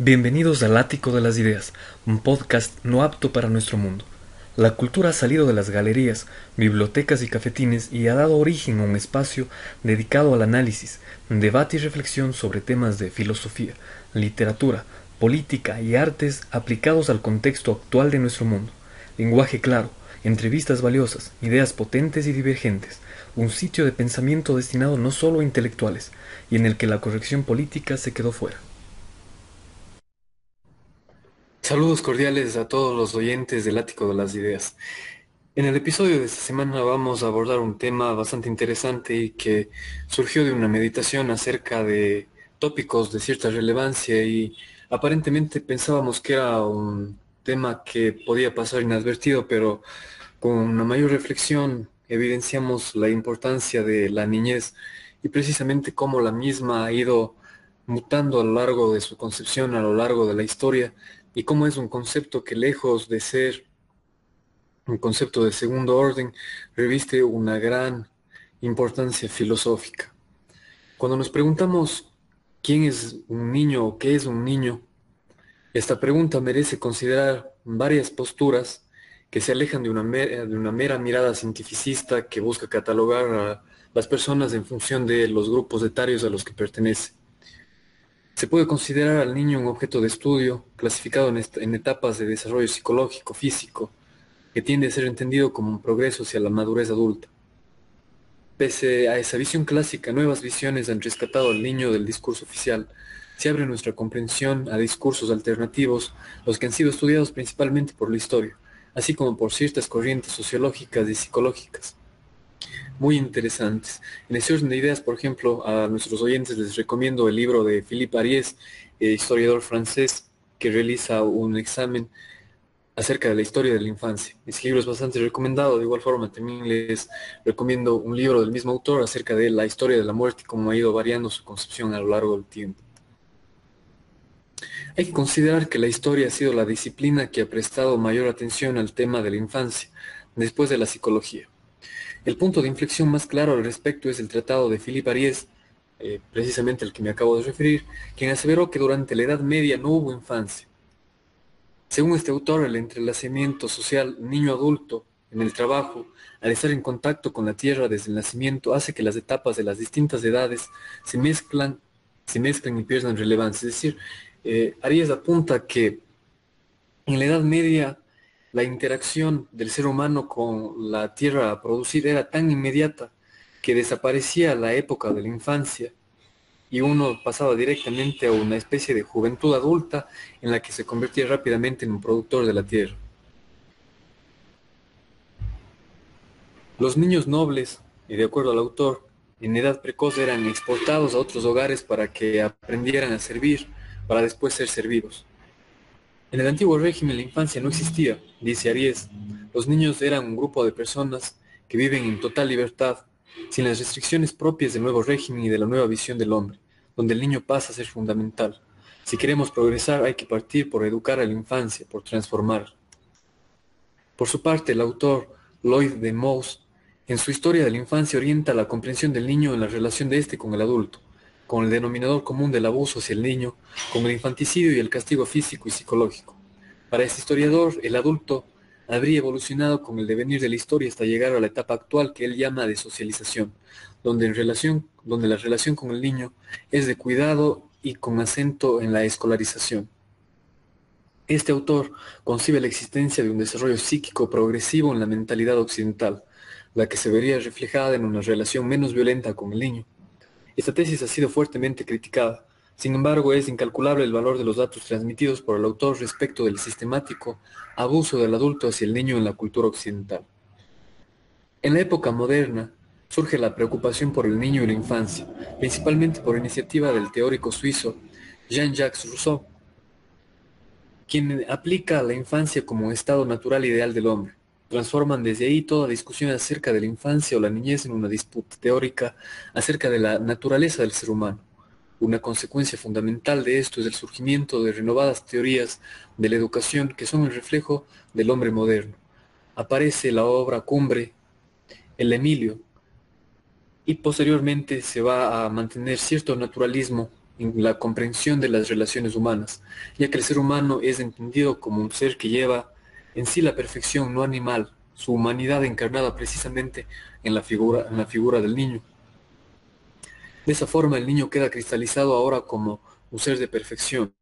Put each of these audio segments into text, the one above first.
Bienvenidos al Ático de las Ideas, un podcast no apto para nuestro mundo. La cultura ha salido de las galerías, bibliotecas y cafetines y ha dado origen a un espacio dedicado al análisis, debate y reflexión sobre temas de filosofía, literatura, política y artes aplicados al contexto actual de nuestro mundo. Lenguaje claro, entrevistas valiosas, ideas potentes y divergentes, un sitio de pensamiento destinado no solo a intelectuales, y en el que la corrección política se quedó fuera. Saludos cordiales a todos los oyentes del Ático de las Ideas. En el episodio de esta semana vamos a abordar un tema bastante interesante y que surgió de una meditación acerca de tópicos de cierta relevancia y aparentemente pensábamos que era un tema que podía pasar inadvertido, pero con una mayor reflexión evidenciamos la importancia de la niñez y precisamente cómo la misma ha ido mutando a lo largo de su concepción, a lo largo de la historia, y cómo es un concepto que lejos de ser un concepto de segundo orden, reviste una gran importancia filosófica. Cuando nos preguntamos quién es un niño o qué es un niño, esta pregunta merece considerar varias posturas que se alejan de una, mera, de una mera mirada cientificista que busca catalogar a las personas en función de los grupos etarios a los que pertenece. Se puede considerar al niño un objeto de estudio, clasificado en, etapas de desarrollo psicológico, físico, que tiende a ser entendido como un progreso hacia la madurez adulta. Pese a esa visión clásica, nuevas visiones han rescatado al niño del discurso oficial. Se abre nuestra comprensión a discursos alternativos, los que han sido estudiados principalmente por la historia, así como por ciertas corrientes sociológicas y psicológicas. Muy interesantes. En ese orden de ideas, por ejemplo, a nuestros oyentes les recomiendo el libro de Philippe Ariès, eh, historiador francés, que realiza un examen acerca de la historia de la infancia. Ese libro es bastante recomendado. De igual forma, también les recomiendo un libro del mismo autor acerca de la historia de la muerte y cómo ha ido variando su concepción a lo largo del tiempo. Hay que considerar que la historia ha sido la disciplina que ha prestado mayor atención al tema de la infancia, después de la psicología. El punto de inflexión más claro al respecto es el tratado de Philippe Ariès, eh, precisamente el que me acabo de referir, quien aseveró que durante la Edad Media no hubo infancia. Según este autor, el entrelazamiento social niño-adulto en el trabajo, al estar en contacto con la tierra desde el nacimiento, hace que las etapas de las distintas edades se mezclan, se mezclan y pierdan relevancia. Es decir, eh, Arias apunta que en la Edad Media la interacción del ser humano con la tierra a producir era tan inmediata que desaparecía la época de la infancia y uno pasaba directamente a una especie de juventud adulta en la que se convertía rápidamente en un productor de la tierra. Los niños nobles, y de acuerdo al autor, en edad precoz eran exportados a otros hogares para que aprendieran a servir para después ser servidos. En el antiguo régimen la infancia no existía, dice Aries. Los niños eran un grupo de personas que viven en total libertad, sin las restricciones propias del nuevo régimen y de la nueva visión del hombre, donde el niño pasa a ser fundamental. Si queremos progresar hay que partir por educar a la infancia, por transformar. Por su parte, el autor Lloyd de Moss, en su historia de la infancia orienta la comprensión del niño en la relación de éste con el adulto con el denominador común del abuso hacia el niño, con el infanticidio y el castigo físico y psicológico. Para este historiador, el adulto habría evolucionado con el devenir de la historia hasta llegar a la etapa actual que él llama de socialización, donde, donde la relación con el niño es de cuidado y con acento en la escolarización. Este autor concibe la existencia de un desarrollo psíquico progresivo en la mentalidad occidental, la que se vería reflejada en una relación menos violenta con el niño, esta tesis ha sido fuertemente criticada. Sin embargo, es incalculable el valor de los datos transmitidos por el autor respecto del sistemático abuso del adulto hacia el niño en la cultura occidental. En la época moderna, surge la preocupación por el niño y la infancia, principalmente por iniciativa del teórico suizo Jean-Jacques Rousseau, quien aplica a la infancia como estado natural ideal del hombre transforman desde ahí toda discusión acerca de la infancia o la niñez en una disputa teórica acerca de la naturaleza del ser humano. Una consecuencia fundamental de esto es el surgimiento de renovadas teorías de la educación que son el reflejo del hombre moderno. Aparece la obra cumbre, el Emilio, y posteriormente se va a mantener cierto naturalismo en la comprensión de las relaciones humanas, ya que el ser humano es entendido como un ser que lleva en sí la perfección no animal, su humanidad encarnada precisamente en la figura, del niño. De esa forma el niño queda cristalizado ahora como un ser de perfección,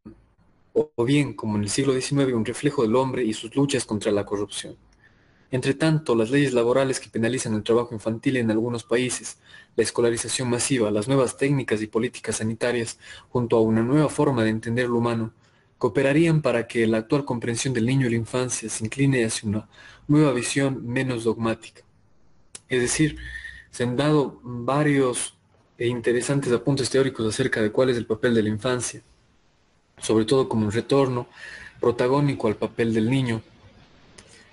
o bien, como en el siglo XIX, un reflejo del hombre y sus luchas contra la corrupción. Entre tanto, las leyes laborales que penalizan el trabajo infantil en algunos países, la escolarización masiva, las nuevas técnicas y políticas sanitarias, junto a una nueva forma de entender lo humano, cooperarían para que la actual comprensión del niño y la infancia se incline hacia una nueva visión menos dogmática. Es decir, se han dado varios e interesantes apuntes teóricos acerca de cuál es el papel de la infancia, sobre todo como un retorno protagónico al papel del niño.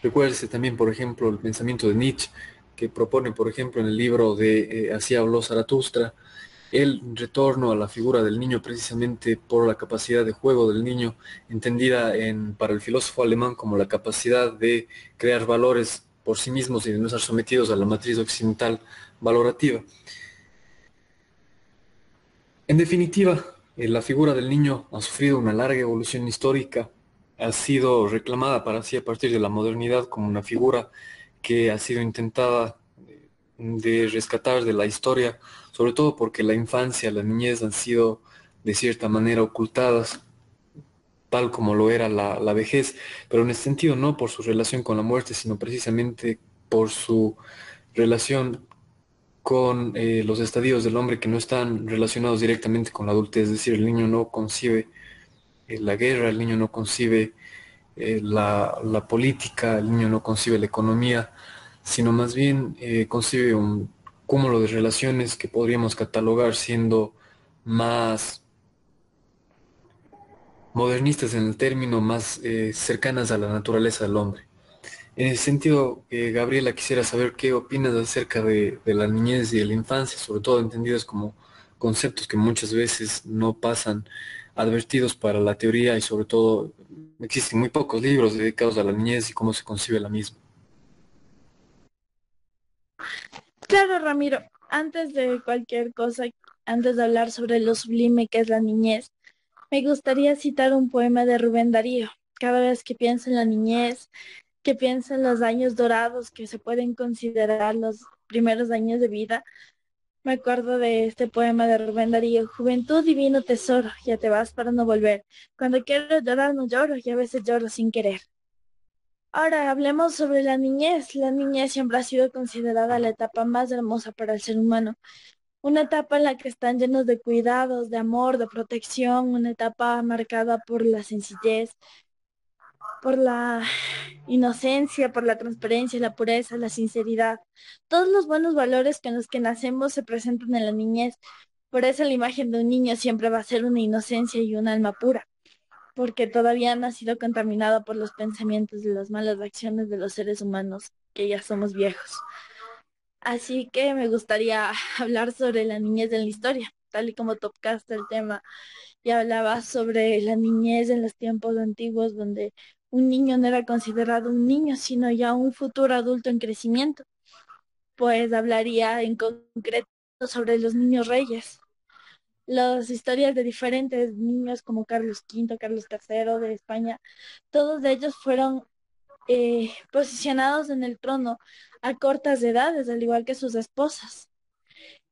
Recuérdese también, por ejemplo, el pensamiento de Nietzsche, que propone, por ejemplo, en el libro de eh, Así habló Zaratustra, el retorno a la figura del niño precisamente por la capacidad de juego del niño, entendida en, para el filósofo alemán como la capacidad de crear valores por sí mismos y de no estar sometidos a la matriz occidental valorativa. En definitiva, eh, la figura del niño ha sufrido una larga evolución histórica, ha sido reclamada para sí a partir de la modernidad como una figura que ha sido intentada eh, de rescatar de la historia, sobre todo porque la infancia, la niñez han sido de cierta manera ocultadas, tal como lo era la, la vejez, pero en ese sentido no por su relación con la muerte, sino precisamente por su relación con eh, los estadios del hombre que no están relacionados directamente con la adultez, es decir, el niño no concibe eh, la guerra, el niño no concibe eh, la, la, política, el niño no concibe la economía, sino más bien concibe un cúmulo de relaciones que podríamos catalogar siendo más modernistas en el término, más cercanas a la naturaleza del hombre. En ese sentido, eh, Gabriela, quisiera saber qué opinas acerca de, la niñez y de la infancia, sobre todo entendidos como conceptos que muchas veces no pasan advertidos para la teoría y sobre todo existen muy pocos libros dedicados a la niñez y cómo se concibe la misma. Claro, Ramiro, antes de cualquier cosa, antes de hablar sobre lo sublime que es la niñez, me gustaría citar un poema de Rubén Darío. Cada vez que pienso en la niñez, que piensa en los años dorados que se pueden considerar los primeros años de vida, me acuerdo de este poema de Rubén Darío, Juventud divino tesoro, ya te vas para no volver. Cuando quiero llorar no lloro y a veces lloro sin querer. Ahora hablemos sobre la niñez. La niñez siempre ha sido considerada la etapa más hermosa para el ser humano. Una etapa en la que están llenos de cuidados, de amor, de protección, una etapa marcada por la sencillez, por la inocencia, por la transparencia, la pureza, la sinceridad. Todos los buenos valores con los que nacemos se presentan en la niñez. Por eso la imagen de un niño siempre va a ser una inocencia y un alma pura, porque todavía no ha sido contaminado por los pensamientos de las malas acciones de los seres humanos, que ya somos viejos. Así que me gustaría hablar sobre la niñez en la historia, tal y como tocaste el tema y hablaba sobre la niñez en los tiempos antiguos donde un niño no era considerado un niño, sino ya un futuro adulto en crecimiento. Pues hablaría en concreto sobre los niños reyes. Las historias de diferentes niños como Carlos V, Carlos III de España, todos ellos fueron eh, posicionados en el trono a cortas edades, al igual que sus esposas.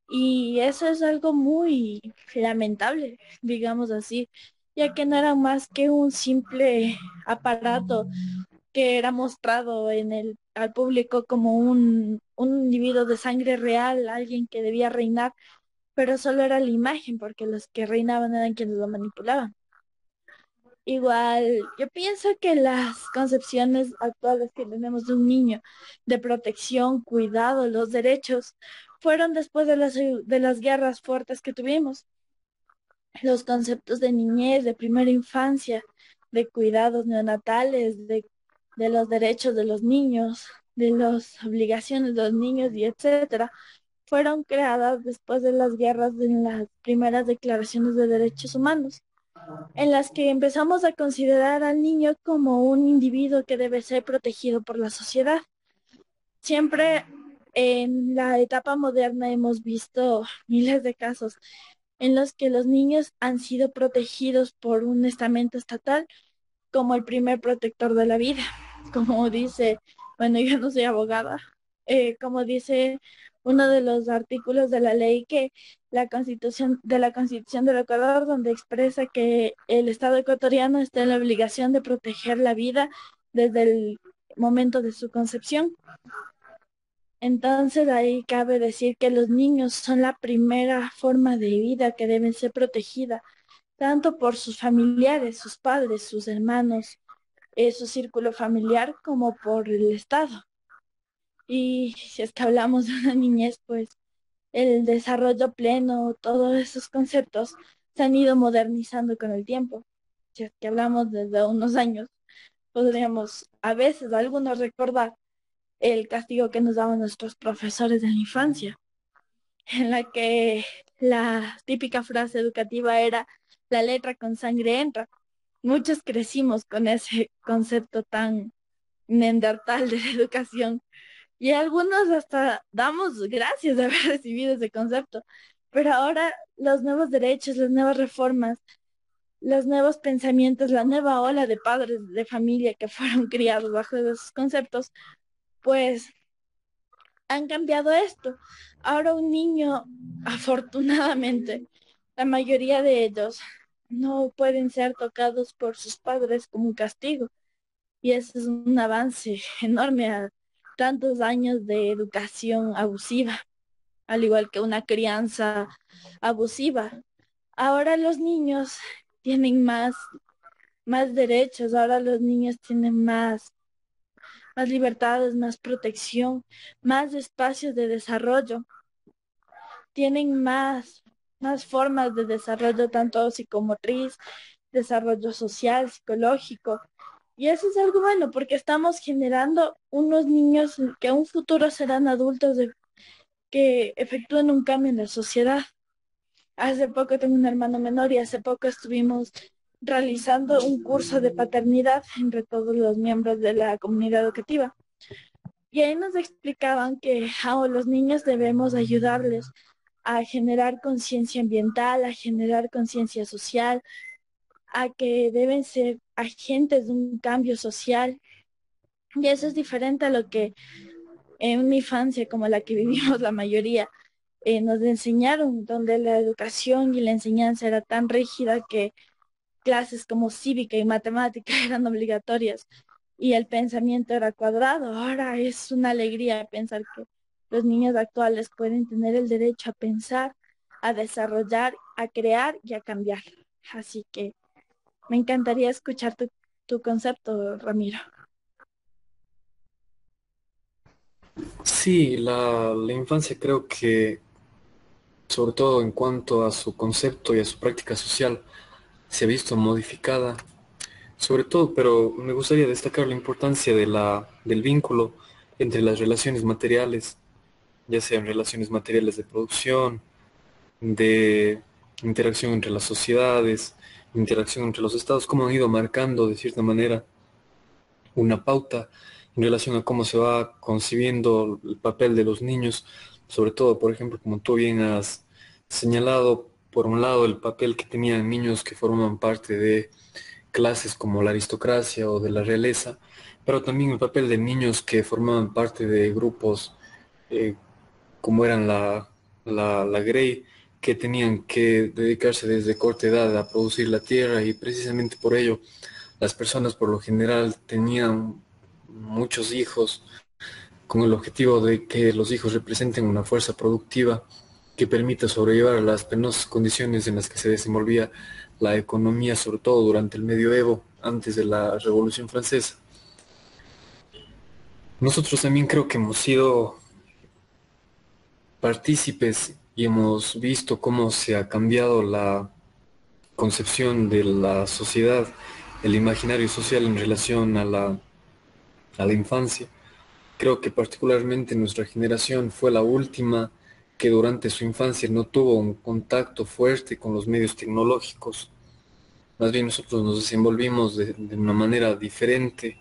Y eso es algo muy lamentable, digamos así, ya que no era más que un simple aparato que era mostrado en el, al público como un, un individuo de sangre real, alguien que debía reinar, pero solo era la imagen, porque los que reinaban eran quienes lo manipulaban. Igual, yo pienso que las concepciones actuales que tenemos de un niño, de protección, cuidado, los derechos, fueron después de las, de las guerras fuertes que tuvimos los conceptos de niñez, de primera infancia, de cuidados neonatales, de, de los derechos de los niños, de las obligaciones de los niños y etcétera, fueron creadas después de las guerras en las primeras declaraciones de derechos humanos, en las que empezamos a considerar al niño como un individuo que debe ser protegido por la sociedad. Siempre en la etapa moderna hemos visto miles de casos en los que los niños han sido protegidos por un estamento estatal como el primer protector de la vida. Como dice, bueno, yo no soy abogada, eh, como dice uno de los artículos de la ley que la constitución de la constitución del Ecuador donde expresa que el Estado ecuatoriano está en la obligación de proteger la vida desde el momento de su concepción. Entonces ahí cabe decir que los niños son la primera forma de vida que deben ser protegida, tanto por sus familiares, sus padres, sus hermanos, eh, su círculo familiar, como por el Estado. Y si es que hablamos de una niñez, pues el desarrollo pleno, todos esos conceptos se han ido modernizando con el tiempo. Si es que hablamos desde unos años, podríamos a veces algunos recordar el castigo que nos daban nuestros profesores de la infancia, en la que la típica frase educativa era la letra con sangre entra. Muchos crecimos con ese concepto tan neandertal de la educación y algunos hasta damos gracias de haber recibido ese concepto. Pero ahora los nuevos derechos, las nuevas reformas, los nuevos pensamientos, la nueva ola de padres de familia que fueron criados bajo esos conceptos, pues han cambiado esto. Ahora un niño, afortunadamente, la mayoría de ellos no pueden ser tocados por sus padres como un castigo. Y ese es un avance enorme a tantos años de educación abusiva, al igual que una crianza abusiva. Ahora los niños tienen más, más derechos, ahora los niños tienen más, más libertades, más protección, más espacios de desarrollo. Tienen más, más formas de desarrollo, tanto psicomotriz, desarrollo social, psicológico. Y eso es algo bueno porque estamos generando unos niños que a un futuro serán adultos que efectúen un cambio en la sociedad. Hace poco tengo un hermano menor y hace poco estuvimos realizando un curso de paternidad entre todos los miembros de la comunidad educativa. Y ahí nos explicaban que a los niños debemos ayudarles a generar conciencia ambiental, a generar conciencia social, a que deben ser agentes de un cambio social. Y eso es diferente a lo que en una infancia como la que vivimos la mayoría eh, nos enseñaron, donde la educación y la enseñanza era tan rígida que clases como cívica y matemática eran obligatorias y el pensamiento era cuadrado. Ahora es una alegría pensar que los niños actuales pueden tener el derecho a pensar, a desarrollar, a crear y a cambiar. Así que me encantaría escuchar tu, concepto, Ramiro. Sí, la, la, infancia creo que, sobre todo en cuanto a su concepto y a su práctica social, se ha visto modificada. Sobre todo, pero me gustaría destacar la importancia de la, del vínculo entre las relaciones materiales, ya sean relaciones materiales de producción, de interacción entre las sociedades, interacción entre los estados, cómo han ido marcando de cierta manera una pauta en relación a cómo se va concibiendo el papel de los niños, sobre todo, por ejemplo, como tú bien has señalado, por un lado, el papel que tenían niños que forman parte de clases como la aristocracia o de la realeza, pero también el papel de niños que formaban parte de grupos eh, como eran la, la, la Grey, que tenían que dedicarse desde corta edad a producir la tierra y precisamente por ello las personas por lo general tenían muchos hijos con el objetivo de que los hijos representen una fuerza productiva que permita sobrellevar las penosas condiciones en las que se desenvolvía la economía, sobre todo durante el medioevo, antes de la Revolución Francesa. Nosotros también creo que hemos sido partícipes y hemos visto cómo se ha cambiado la concepción de la sociedad, el imaginario social en relación a la, a la infancia. Creo que particularmente nuestra generación fue la última que durante su infancia no tuvo un contacto fuerte con los medios tecnológicos. Más bien nosotros nos desenvolvimos de, de una manera diferente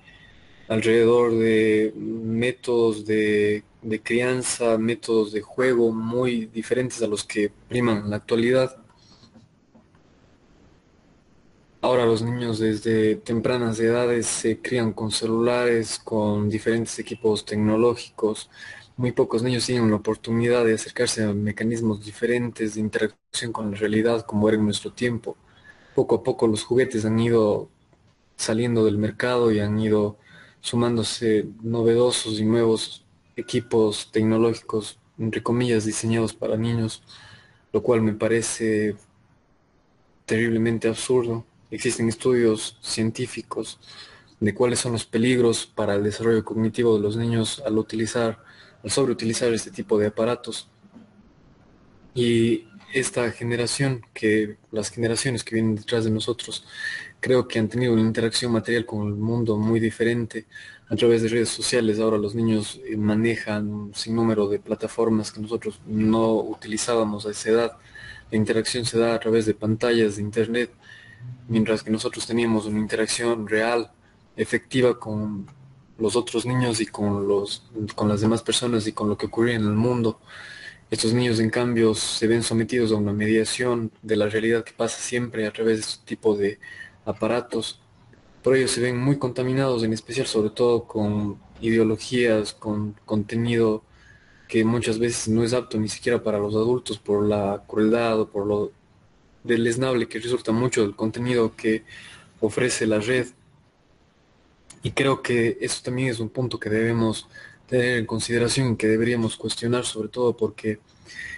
alrededor de métodos de de crianza, métodos de juego muy diferentes a los que priman en la actualidad. Ahora los niños desde tempranas edades se crían con celulares, con diferentes equipos tecnológicos. Muy pocos niños tienen la oportunidad de acercarse a mecanismos diferentes de interacción con la realidad como era en nuestro tiempo. Poco a poco los juguetes han ido saliendo del mercado y han ido sumándose novedosos y nuevos equipos tecnológicos, entre comillas, diseñados para niños, lo cual me parece terriblemente absurdo. Existen estudios científicos de cuáles son los peligros para el desarrollo cognitivo de los niños al utilizar, al sobreutilizar este tipo de aparatos. Y esta generación, que las generaciones que vienen detrás de nosotros, creo que han tenido una interacción material con el mundo muy diferente a través de redes sociales. Ahora los niños eh, manejan un sinnúmero de plataformas que nosotros no utilizábamos a esa edad. La interacción se da a través de pantallas de internet mientras que nosotros teníamos una interacción real, efectiva con los otros niños y con, los, con las demás personas y con lo que ocurría en el mundo. Estos niños, en cambio, se ven sometidos a una mediación de la realidad que pasa siempre a través de este tipo de aparatos. Por ello se ven muy contaminados, en especial sobre todo con ideologías, con contenido que muchas veces no es apto ni siquiera para los adultos por la crueldad o por lo deleznable que resulta mucho del contenido que ofrece la red. Y creo que eso también es un punto que debemos tener en consideración y que deberíamos cuestionar, sobre todo porque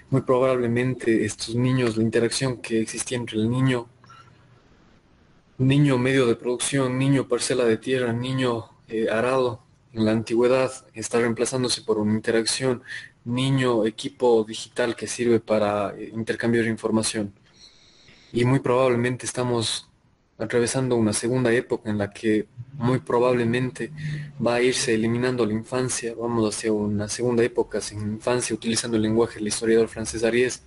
muy probablemente estos niños, la interacción que existía entre el niño, niño medio de producción, niño parcela de tierra, niño eh, arado en la antigüedad, está reemplazándose por una interacción niño equipo digital que sirve para eh, intercambiar información y muy probablemente estamos atravesando una segunda época en la que muy probablemente va a irse eliminando la infancia, vamos hacia una segunda época sin infancia utilizando el lenguaje del historiador francés Ariès.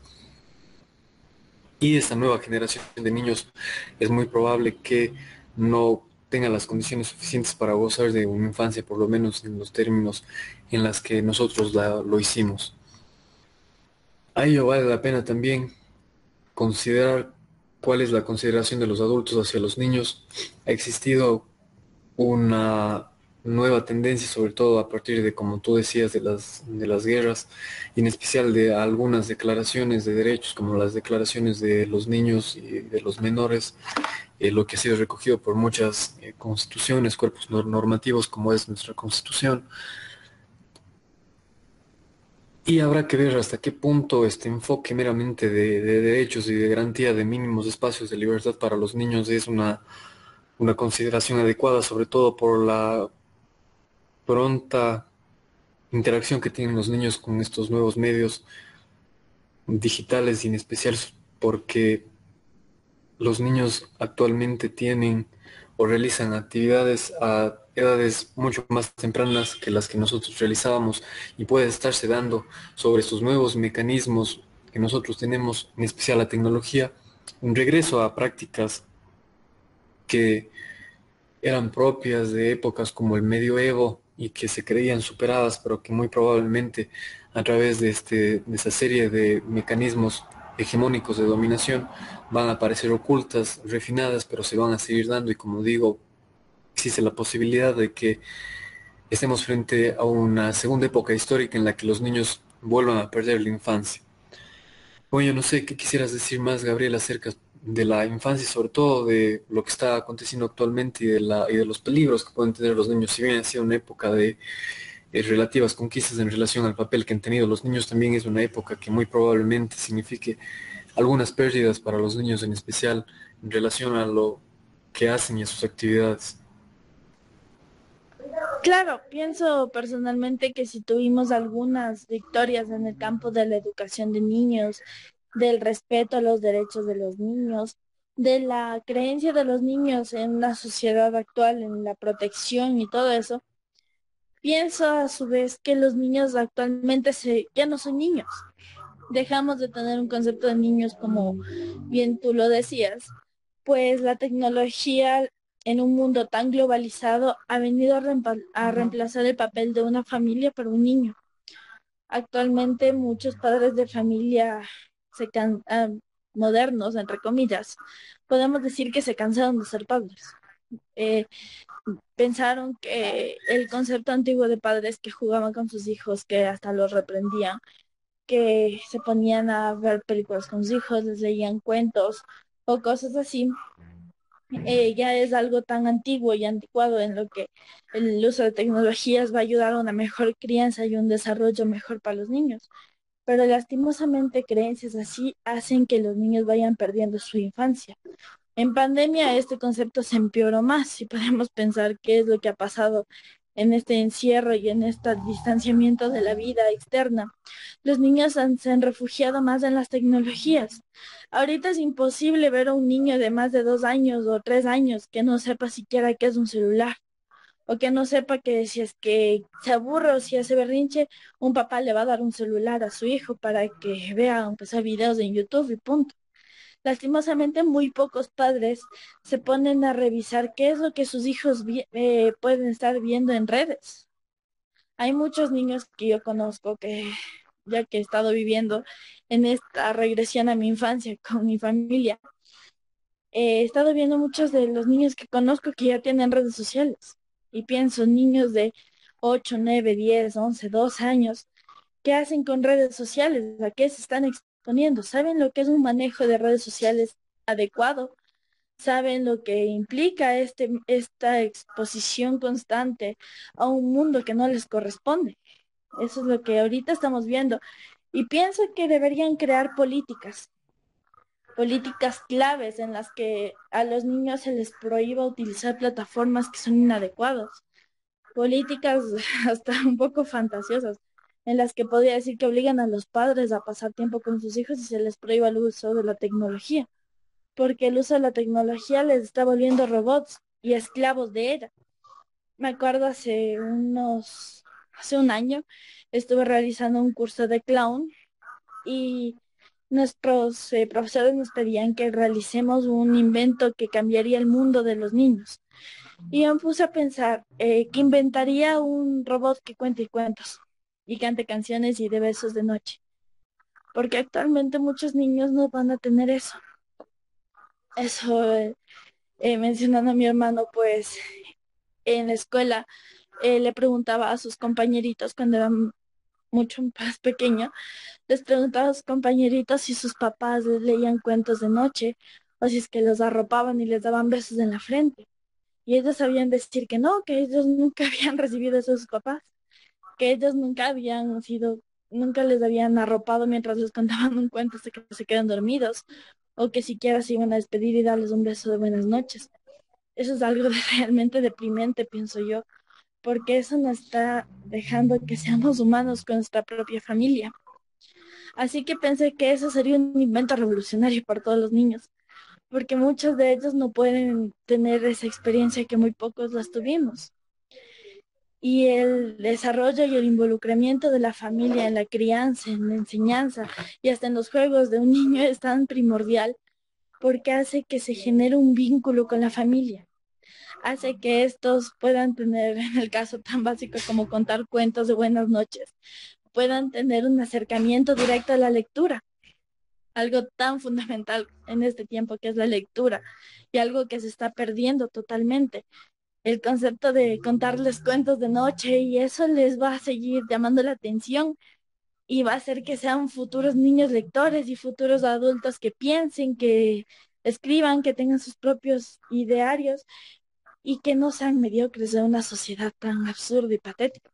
Y esta nueva generación de niños es muy probable que no tenga las condiciones suficientes para gozar de una infancia, por lo menos en los términos en las que nosotros lo hicimos. A ello vale la pena también considerar cuál es la consideración de los adultos hacia los niños. Ha existido una nueva tendencia, sobre todo a partir de, como tú decías, de las, de las guerras, y en especial de algunas declaraciones de derechos, como las declaraciones de los niños y de los menores, eh, lo que ha sido recogido por muchas eh, constituciones, cuerpos normativos, como es nuestra constitución. Y habrá que ver hasta qué punto este enfoque meramente de, derechos y de garantía de mínimos espacios de libertad para los niños es una, una consideración adecuada, sobre todo por la pronta interacción que tienen los niños con estos nuevos medios digitales y en especial porque los niños actualmente tienen o realizan actividades a edades mucho más tempranas que las que nosotros realizábamos y puede estarse dando sobre estos nuevos mecanismos que nosotros tenemos, en especial la tecnología, un regreso a prácticas que eran propias de épocas como el medioevo y que se creían superadas, pero que muy probablemente a través de, este, de esa serie de mecanismos hegemónicos de dominación van a parecer ocultas, refinadas, pero se van a seguir dando y como digo, existe la posibilidad de que estemos frente a una segunda época histórica en la que los niños vuelvan a perder la infancia. Bueno, no sé qué quisieras decir más, Gabriel, acerca de la infancia sobre todo de lo que está aconteciendo actualmente y de, la, y de los peligros que pueden tener los niños. Si bien ha sido una época de eh, relativas conquistas en relación al papel que han tenido los niños, también es una época que muy probablemente signifique algunas pérdidas para los niños en especial en relación a lo que hacen y a sus actividades. Claro, pienso personalmente que si tuvimos algunas victorias en el campo de la educación de niños, del respeto a los derechos de los niños, de la creencia de los niños en la sociedad actual, en la protección y todo eso, pienso a su vez que los niños actualmente se, ya no son niños. Dejamos de tener un concepto de niños como bien tú lo decías, pues la tecnología en un mundo tan globalizado ha venido a, reemplazar el papel de una familia para un niño. Actualmente muchos padres de familia can modernos, entre comillas, podemos decir que se cansaron de ser padres. Eh, pensaron que el concepto antiguo de padres que jugaban con sus hijos, que hasta los reprendían, que se ponían a ver películas con sus hijos, les leían cuentos o cosas así, eh, ya es algo tan antiguo y anticuado en lo que el uso de tecnologías va a ayudar a una mejor crianza y un desarrollo mejor para los niños. Pero lastimosamente creencias así hacen que los niños vayan perdiendo su infancia. En pandemia este concepto se empeoró más y podemos pensar qué es lo que ha pasado en este encierro y en este distanciamiento de la vida externa. Los niños se han refugiado más en las tecnologías. Ahorita es imposible ver a un niño de más de dos años o tres años que no sepa siquiera qué es un celular o que no sepa que si es que se aburre o si hace berrinche, un papá le va a dar un celular a su hijo para que vea, aunque videos en YouTube y punto. Lastimosamente, muy pocos padres se ponen a revisar qué es lo que sus hijos eh, pueden estar viendo en redes. Hay muchos niños que yo conozco que, ya que he estado viviendo en esta regresión a mi infancia con mi familia, he estado viendo muchos de los niños que conozco que ya tienen redes sociales. Y pienso, niños de 8, 9, 10, 11, 12 años, ¿qué hacen con redes sociales? ¿A qué se están poniendo, saben lo que es un manejo de redes sociales adecuado, saben lo que implica este, esta exposición constante a un mundo que no les corresponde. Eso es lo que ahorita estamos viendo. Y pienso que deberían crear políticas, políticas claves en las que a los niños se les prohíba utilizar plataformas que son inadecuadas, políticas hasta un poco fantasiosas en las que podría decir que obligan a los padres a pasar tiempo con sus hijos y se les prohíba el uso de la tecnología, porque el uso de la tecnología les está volviendo robots y esclavos de ella. Me acuerdo hace unos, hace un año, estuve realizando un curso de clown y nuestros eh, profesores nos pedían que realicemos un invento que cambiaría el mundo de los niños. Y me puse a pensar eh, que inventaría un robot que cuente cuentos y cante canciones y de besos de noche. Porque actualmente muchos niños no van a tener eso. Eso, eh, mencionando a mi hermano, pues en la escuela le preguntaba a sus compañeritos cuando eran mucho más pequeño, les preguntaba a sus compañeritos si sus papás les leían cuentos de noche o si es que los arropaban y les daban besos en la frente. Y ellos sabían decir que no, que ellos nunca habían recibido eso de sus papás que ellos nunca habían sido, nunca les habían arropado mientras les contaban un cuento hasta que se quedan dormidos, o que siquiera se iban a despedir y darles un beso de buenas noches. Eso es algo realmente deprimente, pienso yo, porque eso nos está dejando que seamos humanos con nuestra propia familia. Así que pensé que eso sería un invento revolucionario para todos los niños, porque muchos de ellos no pueden tener esa experiencia que muy pocos las tuvimos y el desarrollo y el involucramiento de la familia en la crianza, en la enseñanza y hasta en los juegos de un niño es tan primordial porque hace que se genere un vínculo con la familia. Hace que estos puedan tener, en el caso tan básico como contar cuentos de buenas noches, puedan tener un acercamiento directo a la lectura. Algo tan fundamental en este tiempo que es la lectura y algo que se está perdiendo totalmente el concepto de contarles cuentos de noche y eso les va a seguir llamando la atención y va a hacer que sean futuros niños lectores y futuros adultos que piensen, que escriban, que tengan sus propios idearios y que no sean mediocres de una sociedad tan absurda y patética.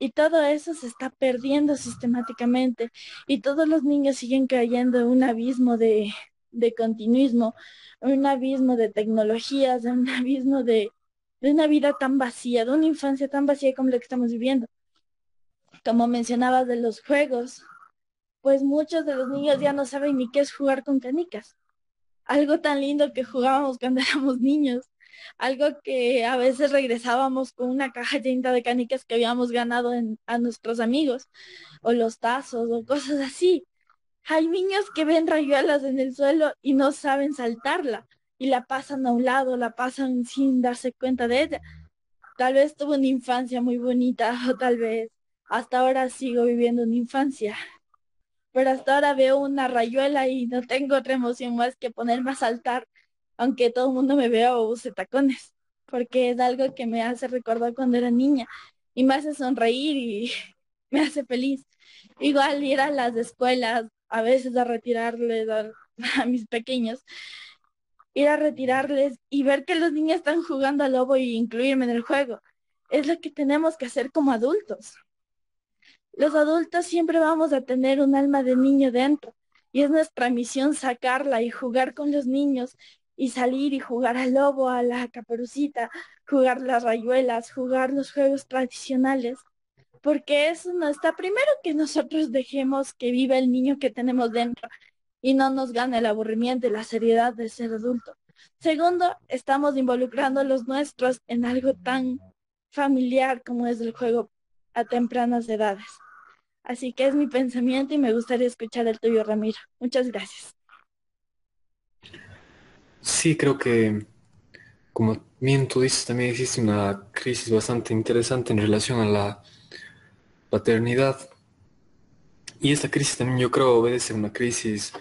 Y todo eso se está perdiendo sistemáticamente y todos los niños siguen cayendo en un abismo de, de continuismo, un abismo de tecnologías, un abismo de, de una vida tan vacía, de una infancia tan vacía como la que estamos viviendo. Como mencionabas de los juegos, pues muchos de los niños ya no saben ni qué es jugar con canicas. Algo tan lindo que jugábamos cuando éramos niños. Algo que a veces regresábamos con una caja llena de canicas que habíamos ganado a nuestros amigos, o los tazos, o cosas así. Hay niños que ven rayuelas en el suelo y no saben saltarla y la pasan a un lado, la pasan sin darse cuenta de ella. Tal vez tuvo una infancia muy bonita o tal vez hasta ahora sigo viviendo una infancia pero hasta ahora veo una rayuela y no tengo otra emoción más que ponerme a saltar, aunque todo el mundo me vea o use tacones, porque es algo que me hace recordar cuando era niña y me hace sonreír y me hace feliz. Igual ir a las escuelas, a veces a retirarles a, a mis pequeños, ir a retirarles y ver que los niños están jugando al lobo y incluirme en el juego. Es lo que tenemos que hacer como adultos. Los adultos siempre vamos a tener un alma de niño dentro y es nuestra misión sacarla y jugar con los niños y salir y jugar al lobo, a la caperucita, jugar las rayuelas, jugar los juegos tradicionales, porque eso no está primero que nosotros dejemos que viva el niño que tenemos dentro y no nos gane el aburrimiento y la seriedad de ser adulto. Segundo, estamos involucrando a los nuestros en algo tan familiar como es el juego a tempranas edades. Así que es mi pensamiento y me gustaría escuchar el tuyo, Ramiro. Muchas gracias. Sí, creo que, como bien tú dices, también existe una crisis bastante interesante en relación a la paternidad. Y esta crisis también yo creo obedece a una crisis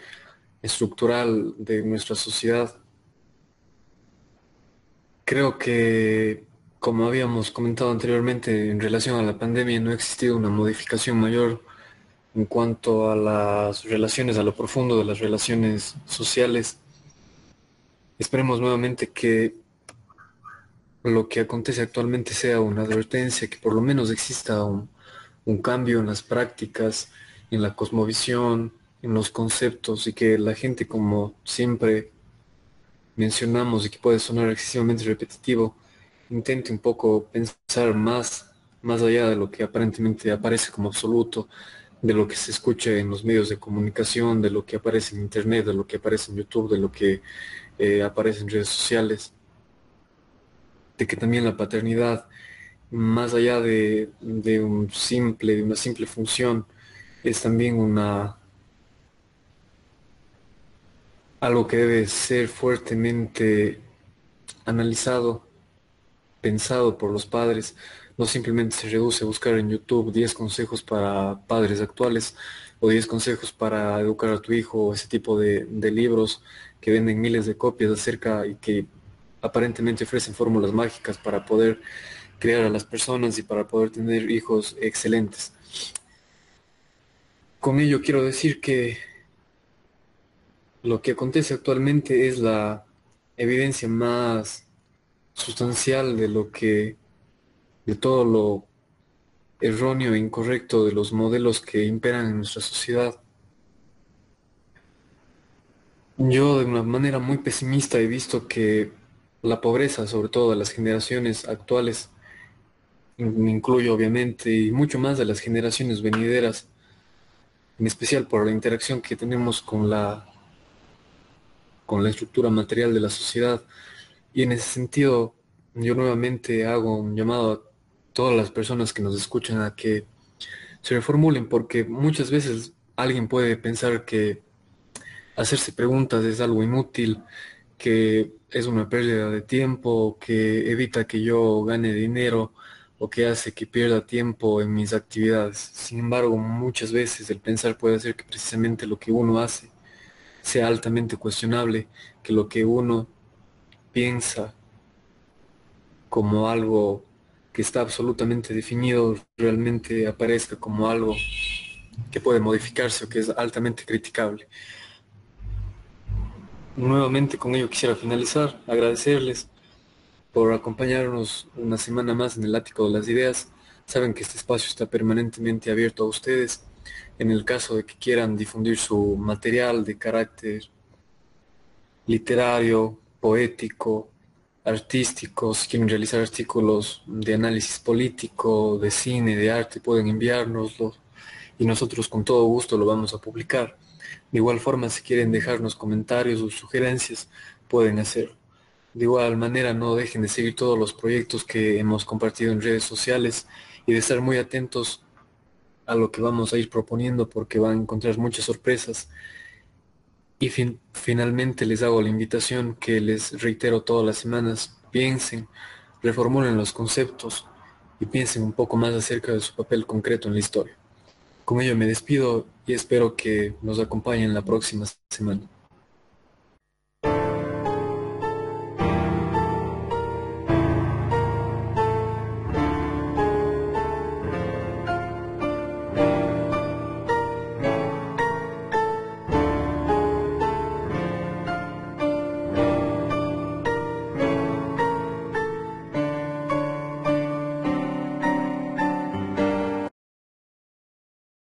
estructural de nuestra sociedad. Creo que como habíamos comentado anteriormente, en relación a la pandemia no ha existido una modificación mayor en cuanto a las relaciones, a lo profundo de las relaciones sociales. Esperemos nuevamente que lo que acontece actualmente sea una advertencia, que por lo menos exista un, un cambio en las prácticas, en la cosmovisión, en los conceptos y que la gente, como siempre mencionamos y que puede sonar excesivamente repetitivo, intente un poco pensar más, más allá de lo que aparentemente aparece como absoluto, de lo que se escucha en los medios de comunicación, de lo que aparece en Internet, de lo que aparece en YouTube, de lo que eh, aparece en redes sociales, de que también la paternidad, más allá de, de un simple, de una simple función, es también una algo que debe ser fuertemente analizado pensado por los padres, no simplemente se reduce a buscar en YouTube 10 consejos para padres actuales o 10 consejos para educar a tu hijo o ese tipo de, libros que venden miles de copias acerca y que aparentemente ofrecen fórmulas mágicas para poder crear a las personas y para poder tener hijos excelentes. Con ello quiero decir que lo que acontece actualmente es la evidencia más sustancial de lo que, de todo lo erróneo e incorrecto de los modelos que imperan en nuestra sociedad. Yo de una manera muy pesimista he visto que la pobreza, sobre todo de las generaciones actuales, me incluyo obviamente, y mucho más de las generaciones venideras, en especial por la interacción que tenemos con la, con la estructura material de la sociedad, y en ese sentido, yo nuevamente hago un llamado a todas las personas que nos escuchan a que se reformulen, porque muchas veces alguien puede pensar que hacerse preguntas es algo inútil, que es una pérdida de tiempo, que evita que yo gane dinero o que hace que pierda tiempo en mis actividades. Sin embargo, muchas veces el pensar puede hacer que precisamente lo que uno hace sea altamente cuestionable, que lo que uno piensa como algo que está absolutamente definido realmente aparezca como algo que puede modificarse o que es altamente criticable. Nuevamente con ello quisiera finalizar, agradecerles por acompañarnos una semana más en el ático de las ideas. Saben que este espacio está permanentemente abierto a ustedes. En el caso de que quieran difundir su material de carácter literario, poético, artístico, si quieren realizar artículos de análisis político, de cine, de arte, pueden enviárnoslo y nosotros con todo gusto lo vamos a publicar. De igual forma, si quieren dejarnos comentarios o sugerencias, pueden hacerlo. De igual manera, no dejen de seguir todos los proyectos que hemos compartido en redes sociales y de estar muy atentos a lo que vamos a ir proponiendo porque van a encontrar muchas sorpresas y finalmente les hago la invitación que les reitero todas las semanas, piensen, reformulen los conceptos y piensen un poco más acerca de su papel concreto en la historia. Con ello me despido y espero que nos acompañen la próxima semana.